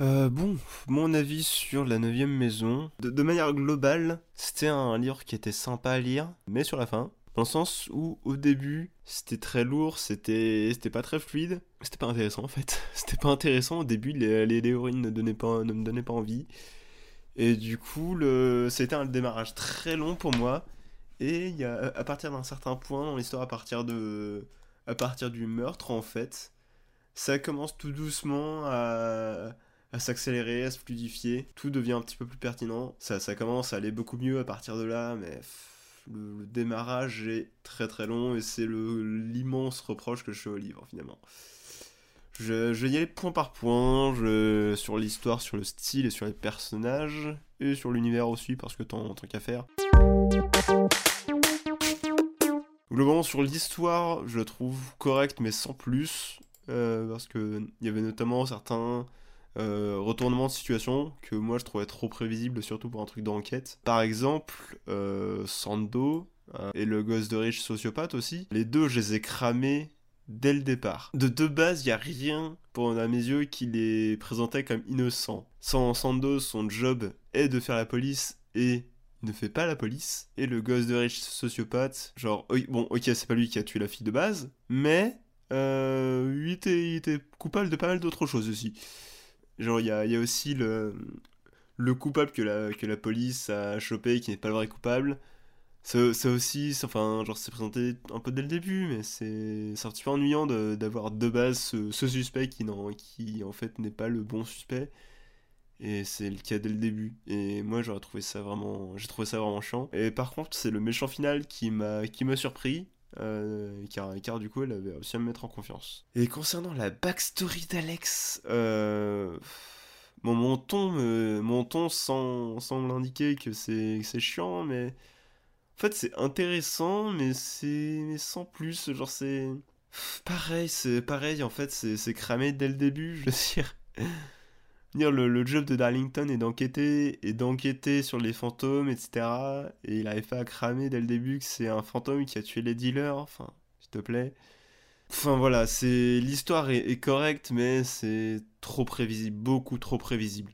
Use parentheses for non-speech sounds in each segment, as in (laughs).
Euh, bon, mon avis sur la neuvième maison. De, manière globale, c'était un livre qui était sympa à lire, mais sur la fin. Dans le sens où, au début, c'était très lourd, c'était c'était pas très fluide. C'était pas intéressant en fait. (laughs) C'était pas intéressant. Au début, les, les, ne, donnaient pas, ne me donnaient pas envie. Et du coup, c'était un démarrage très long pour moi. Et à partir d'un certain point dans l'histoire, à partir à partir du meurtre en fait, ça commence tout doucement à, à s'accélérer, à se fluidifier. Tout devient un petit peu plus pertinent. Ça, ça commence à aller beaucoup mieux à partir de là, mais le, démarrage est très très long et c'est l'immense reproche que je fais au livre finalement. Je, vais y aller point par point, je, sur l'histoire, sur le style et sur les personnages, et sur l'univers aussi, parce que tant, qu'à faire. Globalement, sur l'histoire, je la trouve correcte, mais sans plus, euh, parce qu'il y avait notamment certains euh, retournements de situation que moi je trouvais trop prévisibles, surtout pour un truc d'enquête. Par exemple, euh, Sando et le gosse de riche sociopathe aussi, les deux, je les ai cramés dès le départ. De deux bases, il n'y a rien, pour, à mes yeux, qui les présentait comme innocents. Sans Sando, son job est de faire la police et ne fait pas la police. Et le gosse de riche sociopathe, genre, bon, ok, c'est pas lui qui a tué la fille de base, mais euh, il, était, coupable de pas mal d'autres choses aussi. Genre, il y a, aussi le, le coupable que la, que la police a chopé qui n'est pas le vrai coupable. C'est aussi, enfin, genre, c'est présenté un peu dès le début, mais c'est un petit peu ennuyant d'avoir de, base ce, suspect qui, qui, en fait, n'est pas le bon suspect. Et c'est le cas dès le début. Et moi, j'aurais trouvé ça vraiment, j'ai trouvé ça vraiment chiant. Et par contre, c'est le méchant final qui m'a, qui m'a surpris. Euh, car, du coup, elle avait réussi à me mettre en confiance. Et concernant la backstory d'Alex, euh, mon ton, mon ton semble indiquer que c'est chiant, mais en fait, c'est intéressant, mais c'est sans plus. Genre, c'est pareil, c'est pareil. En fait, c'est cramé dès le début. Je veux dire le, le, job de Darlington est d'enquêter et d'enquêter sur les fantômes, etc. Et il avait fait à cramer dès le début que c'est un fantôme qui a tué les dealers. Enfin, s'il te plaît. Enfin voilà, c'est l'histoire est, correcte, mais c'est trop prévisible, beaucoup trop prévisible.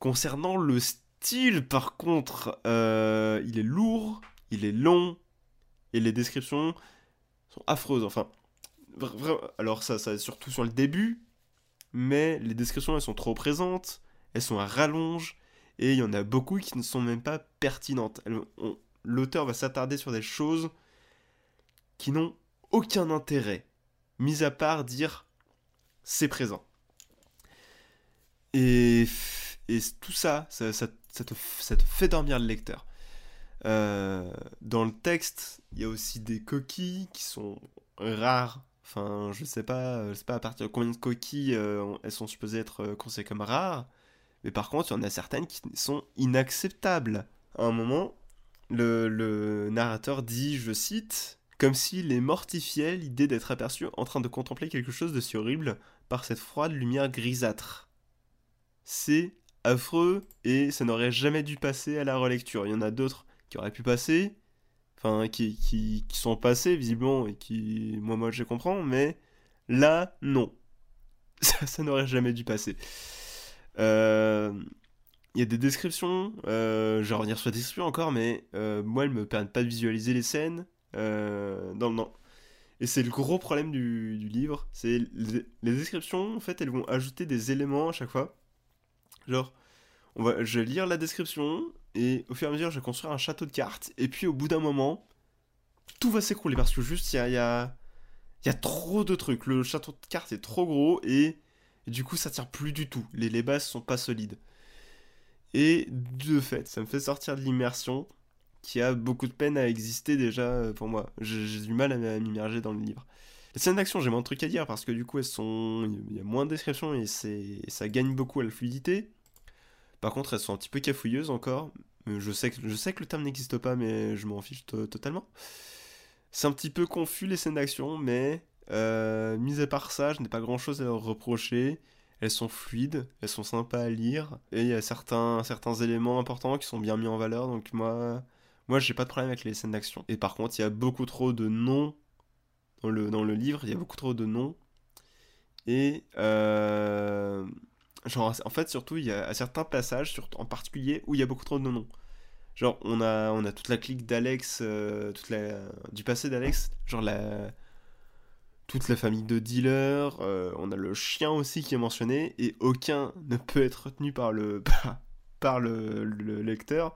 Concernant le style style, par contre, euh, il est lourd, il est long, et les descriptions sont affreuses. Enfin, alors ça, ça surtout sur le début, mais les descriptions, elles sont trop présentes, elles sont à rallonge, et il y en a beaucoup qui ne sont même pas pertinentes. L'auteur va s'attarder sur des choses qui n'ont aucun intérêt, mis à part dire c'est présent. Et, tout ça, ça, ça ça te, fait dormir le lecteur. Euh, dans le texte, il y a aussi des coquilles qui sont rares. Enfin, je sais pas, je sais pas à partir de combien de coquilles euh, elles sont supposées être euh, considérées comme rares. Mais par contre, il y en a certaines qui sont inacceptables. À un moment, le, le narrateur dit, je cite, comme s'il est mortifiait l'idée d'être aperçu en train de contempler quelque chose de si horrible par cette froide lumière grisâtre. C'est affreux et ça n'aurait jamais dû passer à la relecture. Il y en a d'autres qui auraient pu passer, enfin qui, qui, sont passés visiblement et qui, moi, moi je comprends, mais là, non. (laughs) Ça, ça n'aurait jamais dû passer. Euh, il y a des descriptions, euh, je vais revenir sur les descriptions encore, mais euh, moi, elles me permettent pas de visualiser les scènes. Euh, non, non. Et c'est le gros problème du, du livre, c'est les, les descriptions, en fait, elles vont ajouter des éléments à chaque fois Genre, je vais lire la description et au fur et à mesure, je vais construire un château de cartes. Et puis au bout d'un moment, tout va s'écrouler parce que juste, il y a, trop de trucs. Le château de cartes est trop gros et, du coup, ça tient plus du tout. Les, les bases sont pas solides. Et de fait, ça me fait sortir de l'immersion qui a beaucoup de peine à exister déjà euh, pour moi. J'ai du mal à m'immerger dans le livre. Les scènes d'action, j'ai moins de trucs à dire parce que du coup, elles sont, il y a moins de descriptions et ça gagne beaucoup à la fluidité. Par contre, elles sont un petit peu cafouilleuses encore. Je sais que, je sais que le terme n'existe pas, mais je m'en fiche totalement. C'est un petit peu confus les scènes d'action, mais euh, mis à part ça, je n'ai pas grand chose à leur reprocher. Elles sont fluides, elles sont sympas à lire, et il y a certains, certains éléments importants qui sont bien mis en valeur, donc moi, moi j'ai pas de problème avec les scènes d'action. Et par contre, il y a beaucoup trop de noms dans le, dans le livre, il y a beaucoup trop de noms. Et euh, genre, en fait, surtout, il y a certains passages, en particulier, où il y a beaucoup trop de noms. Genre, on a, toute la clique d'Alex, euh, toute la, du passé d'Alex, genre la, toute la famille de dealers, euh, on a le chien aussi qui est mentionné, et aucun ne peut être retenu par le (laughs) lecteur,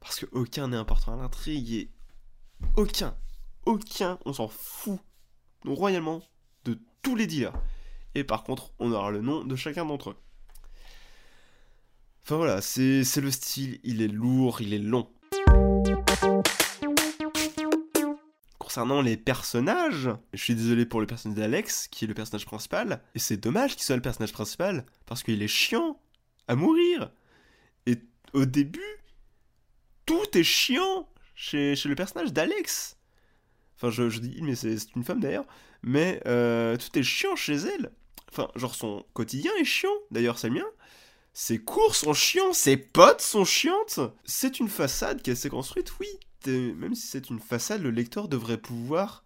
parce que aucun n'est important à l'intrigue, et aucun, aucun, on s'en fout royalement de tous les dealers. Et par contre, on aura le nom de chacun d'entre eux. Enfin voilà, c'est le style, il est lourd, il est long. Concernant les personnages, je suis désolé pour le personnage d'Alex, qui est le personnage principal, et c'est dommage qu'il soit le personnage principal, parce qu'il est chiant à mourir. Et au début, tout est chiant chez, le personnage d'Alex. Enfin, je, dis mais c'est une femme d'ailleurs, mais euh, tout est chiant chez elle. Enfin, genre son quotidien est chiant, d'ailleurs c'est le mien. Ses cours sont chiants, ses potes sont chiantes. C'est une façade qui s'est construite, oui. Même si c'est une façade, le lecteur devrait pouvoir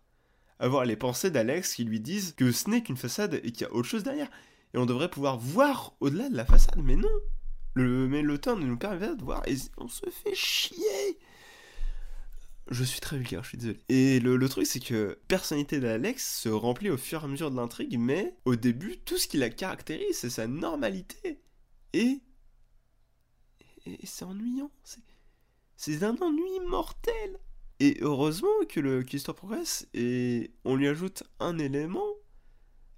avoir les pensées d'Alex qui lui disent que ce n'est qu'une façade et qu'il y a autre chose derrière. Et on devrait pouvoir voir au-delà de la façade, mais non. Le, mais le ne nous permet pas de voir et on se fait chier. Je suis très vulgaire, je suis désolé. Et le, truc, c'est que personnalité d'Alex se remplit au fur et à mesure de l'intrigue, mais au début, tout ce qui la caractérise, c'est sa normalité. Et. C'est ennuyant. C'est un ennui mortel. Et heureusement que l'histoire progresse, et on lui ajoute un élément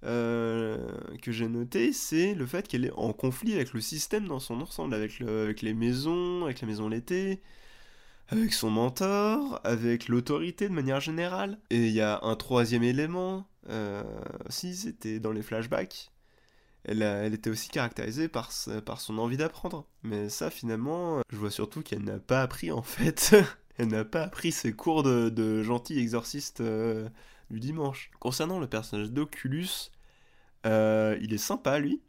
euh, que j'ai noté, c'est le fait qu'elle est en conflit avec le système dans son ensemble, avec, avec les maisons, avec la maison l'été, avec son mentor, avec l'autorité de manière générale. Et il y a un troisième élément, euh, si c'était dans les flashbacks, elle, était aussi caractérisée par, son envie d'apprendre. Mais ça finalement, je vois surtout qu'elle n'a pas appris en fait. (laughs) elle n'a pas appris ses cours de, gentil exorciste euh, du dimanche. Concernant le personnage d'Oculus, euh, il est sympa lui.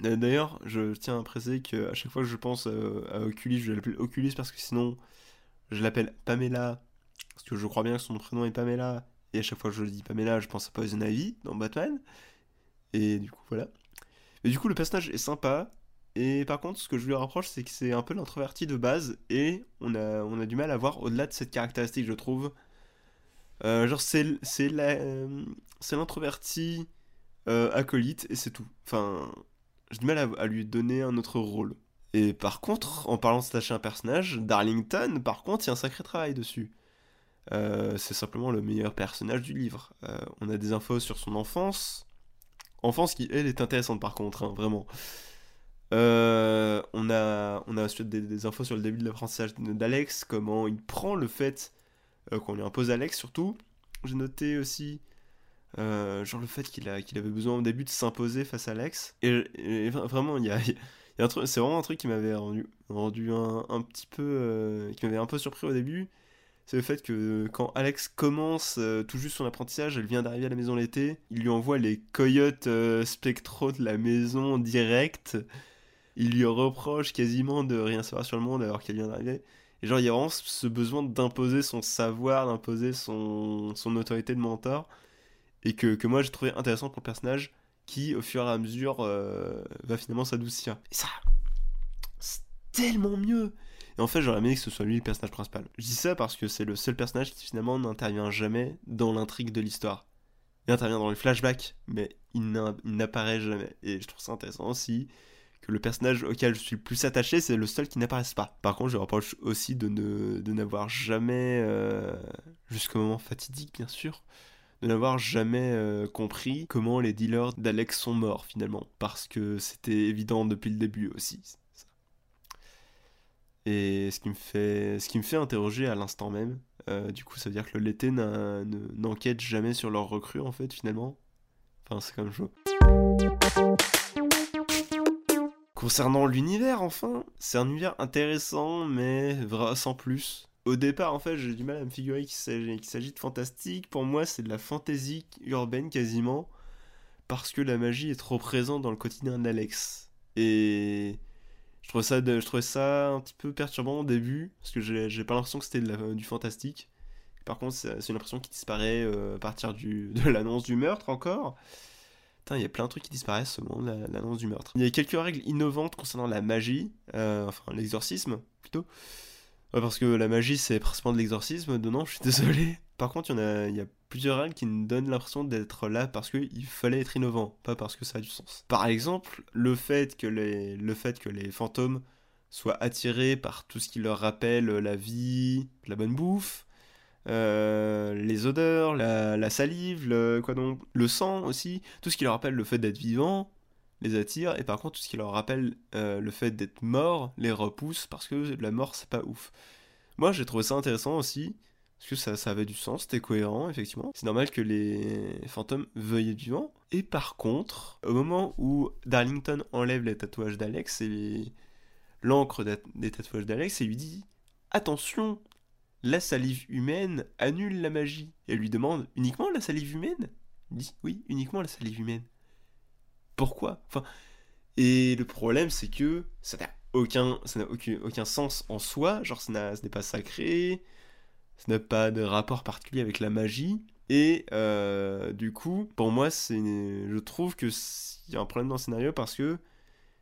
D'ailleurs, je tiens à préciser qu'à chaque fois que je pense euh, à Oculus, je l'appelle Oculus parce que sinon, je l'appelle Pamela, parce que je crois bien que son prénom est Pamela, et à chaque fois que je dis Pamela, je pense à Poison Ivy dans Batman. Et du coup, voilà. Mais du coup, le personnage est sympa, et par contre, ce que je lui reproche, c'est que c'est un peu l'introverti de base, et on a, on a du mal à voir au-delà de cette caractéristique, je trouve. Euh, genre, c'est l'introverti euh, acolyte, et c'est tout. Enfin, j'ai du mal à, lui donner un autre rôle. Et par contre, en parlant de s'attacher un personnage, Darlington, par contre, il y a un sacré travail dessus. Euh, c'est simplement le meilleur personnage du livre. Euh, on a des infos sur son enfance. Enfance qui, est intéressante par contre, hein, vraiment. Euh, on a, on a des, des, infos sur le début de l'apprentissage d'Alex, comment il prend le fait qu'on lui impose Alex surtout. J'ai noté aussi euh, genre le fait qu'il avait besoin au début de s'imposer face à Alex. Et, vraiment, c'est vraiment un truc qui m'avait rendu, rendu un, petit peu. Euh, qui m'avait un peu surpris au début. C'est le fait que quand Alex commence euh, tout juste son apprentissage, elle vient d'arriver à la maison l'été, il lui envoie les coyotes spectraux de la maison direct. Il lui reproche quasiment de rien savoir sur le monde alors qu'elle vient d'arriver. Et genre, il y a vraiment ce besoin d'imposer son savoir, d'imposer son, son autorité de mentor et que, moi j'ai trouvé intéressant pour le personnage qui au fur et à mesure euh, va finalement s'adoucir. Et ça, c'est tellement mieux. Et en fait, j'aurais aimé que ce soit lui le personnage principal. Je dis ça parce que c'est le seul personnage qui finalement n'intervient jamais dans l'intrigue de l'histoire. Il intervient dans les flashbacks, mais il n'apparaît jamais. Et je trouve ça intéressant aussi que le personnage auquel je suis le plus attaché, c'est le seul qui n'apparaisse pas. Par contre, je reproche aussi de, n'avoir jamais, euh, jusqu'au moment fatidique bien sûr, de n'avoir jamais euh, compris comment les dealers d'Alex sont morts finalement, parce que c'était évident depuis le début aussi. Et ce qui me fait, ce qui me fait interroger à l'instant même, euh, du coup ça veut dire que le Lété n'enquête jamais sur leur recrue en fait finalement. Enfin c'est quand même chaud. Concernant l'univers enfin, c'est un univers intéressant mais sans plus au départ, en fait, j'ai du mal à me figurer qu'il s'agit de fantastique. Pour moi, c'est de la fantaisie urbaine quasiment, parce que la magie est trop présente dans le quotidien d'Alex. Et je trouvais, ça, je ça un petit peu perturbant au début, parce que j'ai pas l'impression que c'était du fantastique. Par contre, c'est une impression qui disparaît euh, à partir (laughs) de l'annonce du meurtre encore. il y a plein de trucs qui disparaissent au l'annonce du meurtre. Il y a quelques règles innovantes concernant la magie, euh, enfin l'exorcisme plutôt. parce que la magie c'est principalement de l'exorcisme, non, je suis désolé. Par contre, il y, y a plusieurs règles qui nous donnent l'impression d'être là parce qu'il fallait être innovant, pas parce que ça a du sens. Par exemple, le fait que les, le fait que les fantômes soient attirés par tout ce qui leur rappelle la vie, la bonne bouffe, euh, les odeurs, la, salive, le, quoi donc, le sang aussi, tout ce qui leur rappelle le fait d'être vivant, les attire, et par contre tout ce qui leur rappelle euh, le fait d'être mort les repousse parce que la mort c'est pas ouf. Moi j'ai trouvé ça intéressant aussi, parce que ça, ça avait du sens, c'était cohérent effectivement. C'est normal que les fantômes veuillent être vivants. Et par contre, au moment où Darlington enlève les tatouages d'Alex et l'encre des tatouages d'Alex et lui dit Attention, la salive humaine annule la magie. Et elle lui demande Uniquement la salive humaine? Il dit Oui, uniquement la salive humaine. Pourquoi? Enfin. Et le problème, c'est que ça n'a aucun, aucun, aucun sens en soi, genre ce n'est pas sacré, ça n'a pas de rapport particulier avec la magie. Et euh, du coup, pour moi, c'est, je trouve que y a un problème dans le scénario parce que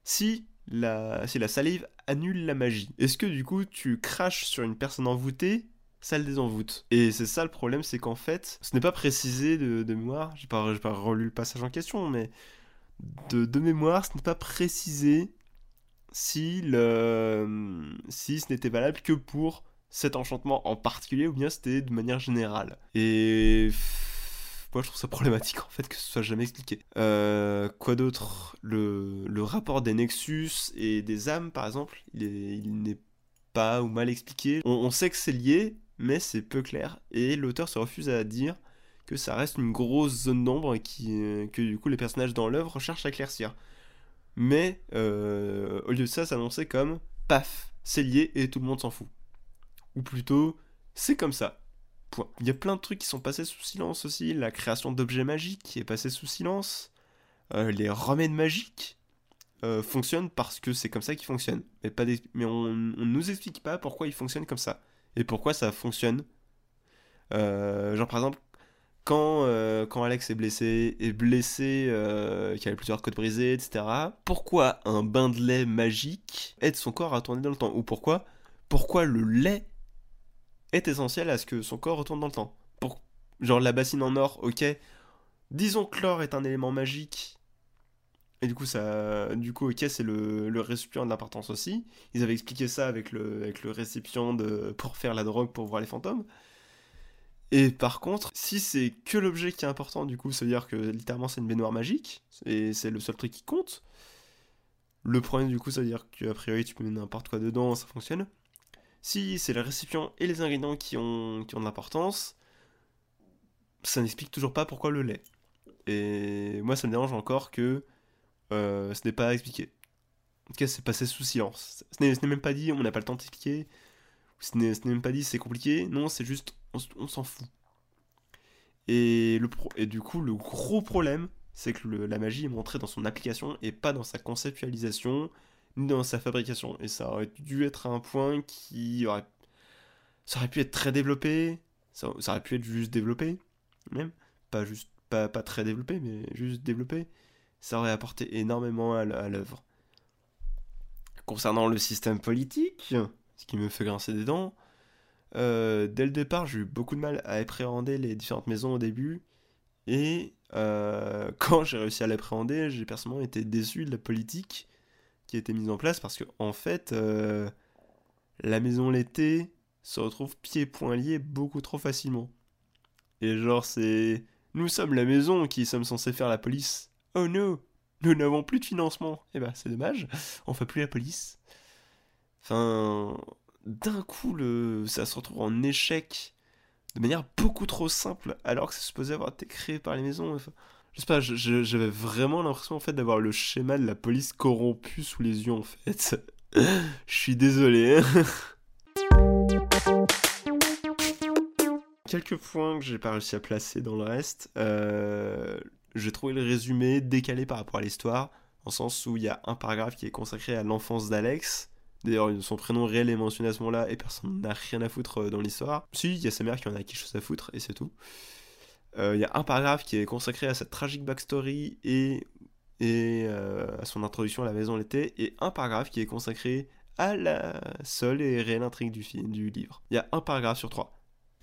si la, si la salive annule la magie. Est-ce que du coup tu craches sur une personne envoûtée ça le désenvoûte. Et c'est ça le problème, c'est qu'en fait, ce n'est pas précisé de, mémoire, j'ai pas, pas relu le passage en question, mais de, de mémoire, ce n'est pas précisé si, le, si ce n'était valable que pour cet enchantement en particulier ou bien c'était de manière générale. Et moi, je trouve ça problématique en fait que ce soit jamais expliqué. Euh, quoi d'autre? Le, rapport des Nexus et des âmes, par exemple, il n'est pas ou mal expliqué. On, sait que c'est lié, mais c'est peu clair. Et l'auteur se refuse à dire que ça reste une grosse zone d'ombre qui, euh, que du coup les personnages dans l'œuvre cherchent à éclaircir. Mais euh, au lieu de ça, s'annonçait comme paf, c'est lié et tout le monde s'en fout. Ou plutôt, c'est comme ça. Il y a plein de trucs qui sont passés sous silence aussi. La création d'objets magiques qui est passée sous silence. Euh, les remèdes magiques euh, fonctionnent parce que c'est comme ça qu'ils fonctionnent. Mais, pas mais on ne nous explique pas pourquoi ils fonctionnent comme ça. Et pourquoi ça fonctionne. Euh, genre par exemple, quand, quand Alex est blessé, est blessé, qu'il a plusieurs côtes brisées, etc. Pourquoi un bain de lait magique aide son corps à tourner dans le temps? Ou pourquoi Pourquoi le lait est essentiel à ce que son corps retourne dans le temps. Pour, genre la bassine en or, ok. Disons que l'or est un élément magique. Et du coup, ça, du coup, ok, c'est le, récipient de l'importance aussi. Ils avaient expliqué ça avec le, avec le récipient de, pour faire la drogue pour voir les fantômes. Et par contre, si c'est que l'objet qui est important, du coup, ça veut dire que littéralement c'est une baignoire magique, et c'est le seul truc qui compte. Le problème, du coup, ça veut dire qu'a priori tu peux mettre n'importe quoi dedans, ça fonctionne. Si c'est le récipient et les ingrédients qui ont, qui ont de l'importance, ça n'explique toujours pas pourquoi le lait. Et moi, ça me dérange encore que euh, ce n'est pas expliqué. En tout cas, c'est passé sous silence. Ce n'est même pas dit, on n'a pas le temps d'expliquer. Ce n'est même pas dit, c'est compliqué. Non, c'est juste, on, s'en fout. Et, le et du coup, le gros problème, c'est que la magie est montrée dans son application et pas dans sa conceptualisation dans sa fabrication. Et ça aurait dû être un point qui aurait. Ça aurait pu être très développé, ça, aurait pu être juste développé, même. Pas juste. Pas, pas très développé, mais juste développé. Ça aurait apporté énormément à l'œuvre. Concernant le système politique, ce qui me fait grincer des dents, euh, dès le départ, j'ai eu beaucoup de mal à appréhender les différentes maisons au début. Et euh, (laughs) quand j'ai réussi à l'appréhender, j'ai personnellement été déçu de la politique qui mise en place parce que en fait euh, la maison l'été se retrouve pieds-poings liés beaucoup trop facilement. Et genre c'est nous sommes la maison qui sommes censés faire la police. Oh non, nous n'avons plus de financement. Eh ben c'est dommage, (laughs) on fait plus la police. Enfin, d'un coup le ça se retrouve en échec de manière beaucoup trop simple alors que c'est supposé avoir été créé par les maisons. Je sais pas, j'avais vraiment l'impression en fait d'avoir le schéma de la police corrompue sous les yeux en fait. (laughs) Je suis désolé. (laughs) Quelques points que j'ai pas réussi à placer dans le reste. Euh, j'ai trouvé le résumé décalé par rapport à l'histoire, en sens où il y a un paragraphe qui est consacré à l'enfance d'Alex. D'ailleurs, son prénom réel est mentionné à ce moment-là et personne n'a rien à foutre euh, dans l'histoire. Si, il y a sa mère qui en a quelque chose à foutre et c'est tout. Il y a un paragraphe qui est consacré à cette tragique backstory et, et à son introduction à la maison l'été, et un paragraphe qui est consacré à la seule et réelle intrigue du, film, du livre. Il y a un paragraphe sur trois.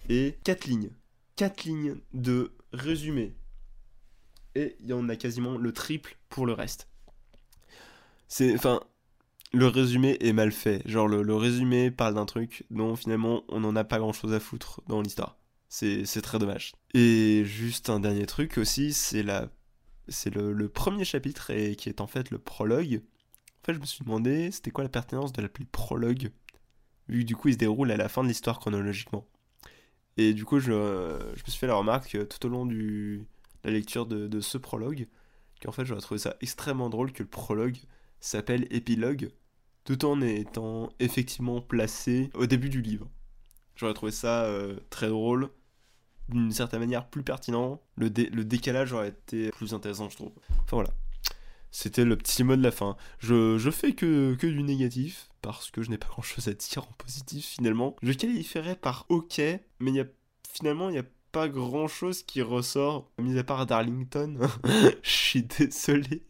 Et quatre lignes. Quatre lignes de résumé. Et il y en a quasiment le triple pour le reste. C'est. Enfin. Le résumé est mal fait. Genre, le, résumé parle d'un truc dont finalement on n'en a pas grand chose à foutre dans l'histoire. C'est très dommage. Et juste un dernier truc aussi, c'est la. C'est le, premier chapitre et qui est en fait le prologue en fait, je me suis demandé, c'était quoi la pertinence de l'appeler prologue, vu que du coup il se déroule à la fin de l'histoire chronologiquement. Et du coup, je, je, me suis fait la remarque tout au long de la lecture de, ce prologue, qu'en fait, j'aurais trouvé ça extrêmement drôle que le prologue s'appelle épilogue, tout en étant effectivement placé au début du livre. J'aurais trouvé ça euh, très drôle, d'une certaine manière plus pertinent. Le, le décalage aurait été plus intéressant, je trouve. Enfin voilà. C'était le petit mot de la fin. Je, je fais que, que du négatif, parce que je n'ai pas grand chose à dire en positif finalement. Je qualifierais par ok, mais y a, finalement il n'y a pas grand chose qui ressort, mis à part Darlington. (laughs) Je suis désolé.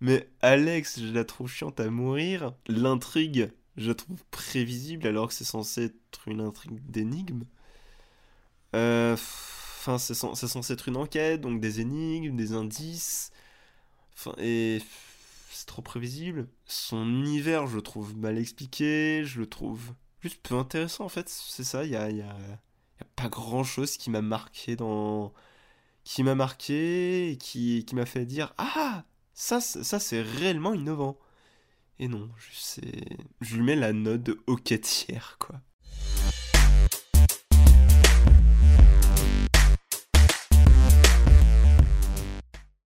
Mais Alex, je la trouve chiante à mourir. L'intrigue, je la trouve prévisible alors que c'est censé être une intrigue Euh, enfin, c'est censé être une enquête, donc des énigmes, des indices et c'est trop prévisible. Son univers, je le trouve mal expliqué, je le trouve juste peu intéressant en fait. C'est ça, il y a, pas grand chose qui m'a marqué dans. qui m'a marqué et qui, qui m'a fait dire Ah Ça, ça c'est réellement innovant. Et non, je, je lui mets la note de quoi.